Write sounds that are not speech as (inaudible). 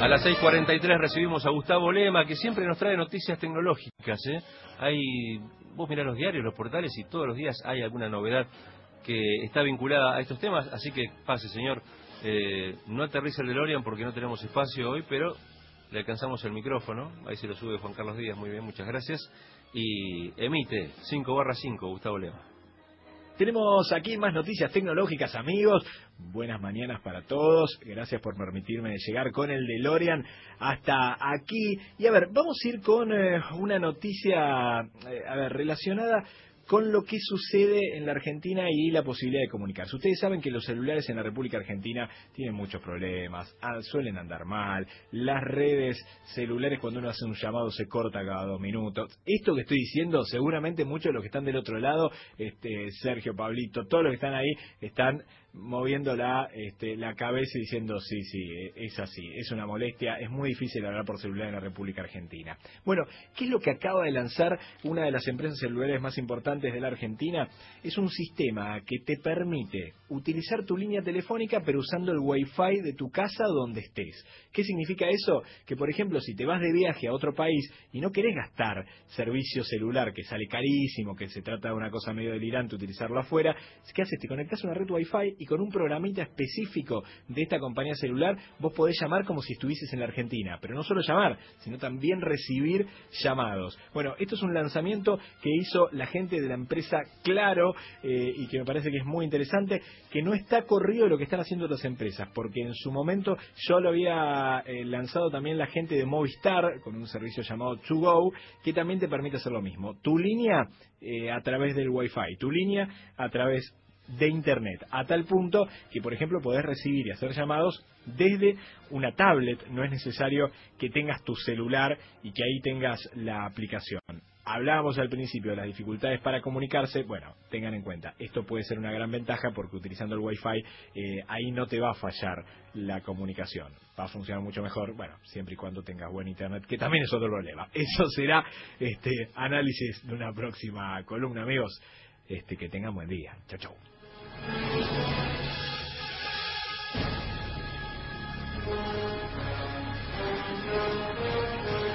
A las 6.43 recibimos a Gustavo Lema, que siempre nos trae noticias tecnológicas. ¿eh? Hay, vos mirás los diarios, los portales y todos los días hay alguna novedad que está vinculada a estos temas. Así que pase, señor. Eh, no aterriza el DeLorean porque no tenemos espacio hoy, pero le alcanzamos el micrófono. Ahí se lo sube Juan Carlos Díaz. Muy bien, muchas gracias. Y emite 5 barra 5, Gustavo Lema. Tenemos aquí más noticias tecnológicas, amigos. Buenas mañanas para todos. Gracias por permitirme llegar con el DeLorean hasta aquí. Y a ver, vamos a ir con eh, una noticia, eh, a ver, relacionada con lo que sucede en la Argentina y la posibilidad de comunicarse. Ustedes saben que los celulares en la República Argentina tienen muchos problemas, ah, suelen andar mal, las redes celulares cuando uno hace un llamado se corta cada dos minutos. Esto que estoy diciendo, seguramente muchos de los que están del otro lado, este, Sergio, Pablito, todos los que están ahí, están moviendo la, este, la cabeza y diciendo sí, sí, es así, es una molestia, es muy difícil hablar por celular en la República Argentina. Bueno, ¿qué es lo que acaba de lanzar una de las empresas celulares más importantes de la Argentina? Es un sistema que te permite utilizar tu línea telefónica pero usando el Wi-Fi de tu casa donde estés. ¿Qué significa eso? Que por ejemplo, si te vas de viaje a otro país y no querés gastar servicio celular que sale carísimo, que se trata de una cosa medio delirante utilizarlo afuera, ¿qué haces? Te conectas a una red Wi-Fi y con un programita específico de esta compañía celular vos podés llamar como si estuvieses en la Argentina, pero no solo llamar, sino también recibir llamados. Bueno, esto es un lanzamiento que hizo la gente de la empresa Claro eh, y que me parece que es muy interesante, que no está corrido lo que están haciendo otras empresas, porque en su momento yo lo había eh, lanzado también la gente de Movistar con un servicio llamado To Go, que también te permite hacer lo mismo. Tu línea eh, a través del Wi-Fi, tu línea a través de Internet, a tal punto que, por ejemplo, podés recibir y hacer llamados desde una tablet, no es necesario que tengas tu celular y que ahí tengas la aplicación. Hablábamos al principio de las dificultades para comunicarse, bueno, tengan en cuenta, esto puede ser una gran ventaja porque utilizando el Wi-Fi eh, ahí no te va a fallar la comunicación, va a funcionar mucho mejor, bueno, siempre y cuando tengas buen internet, que también es otro problema. (laughs) Eso será este análisis de una próxima columna, amigos. Este, que tengan buen día. Chau, chau.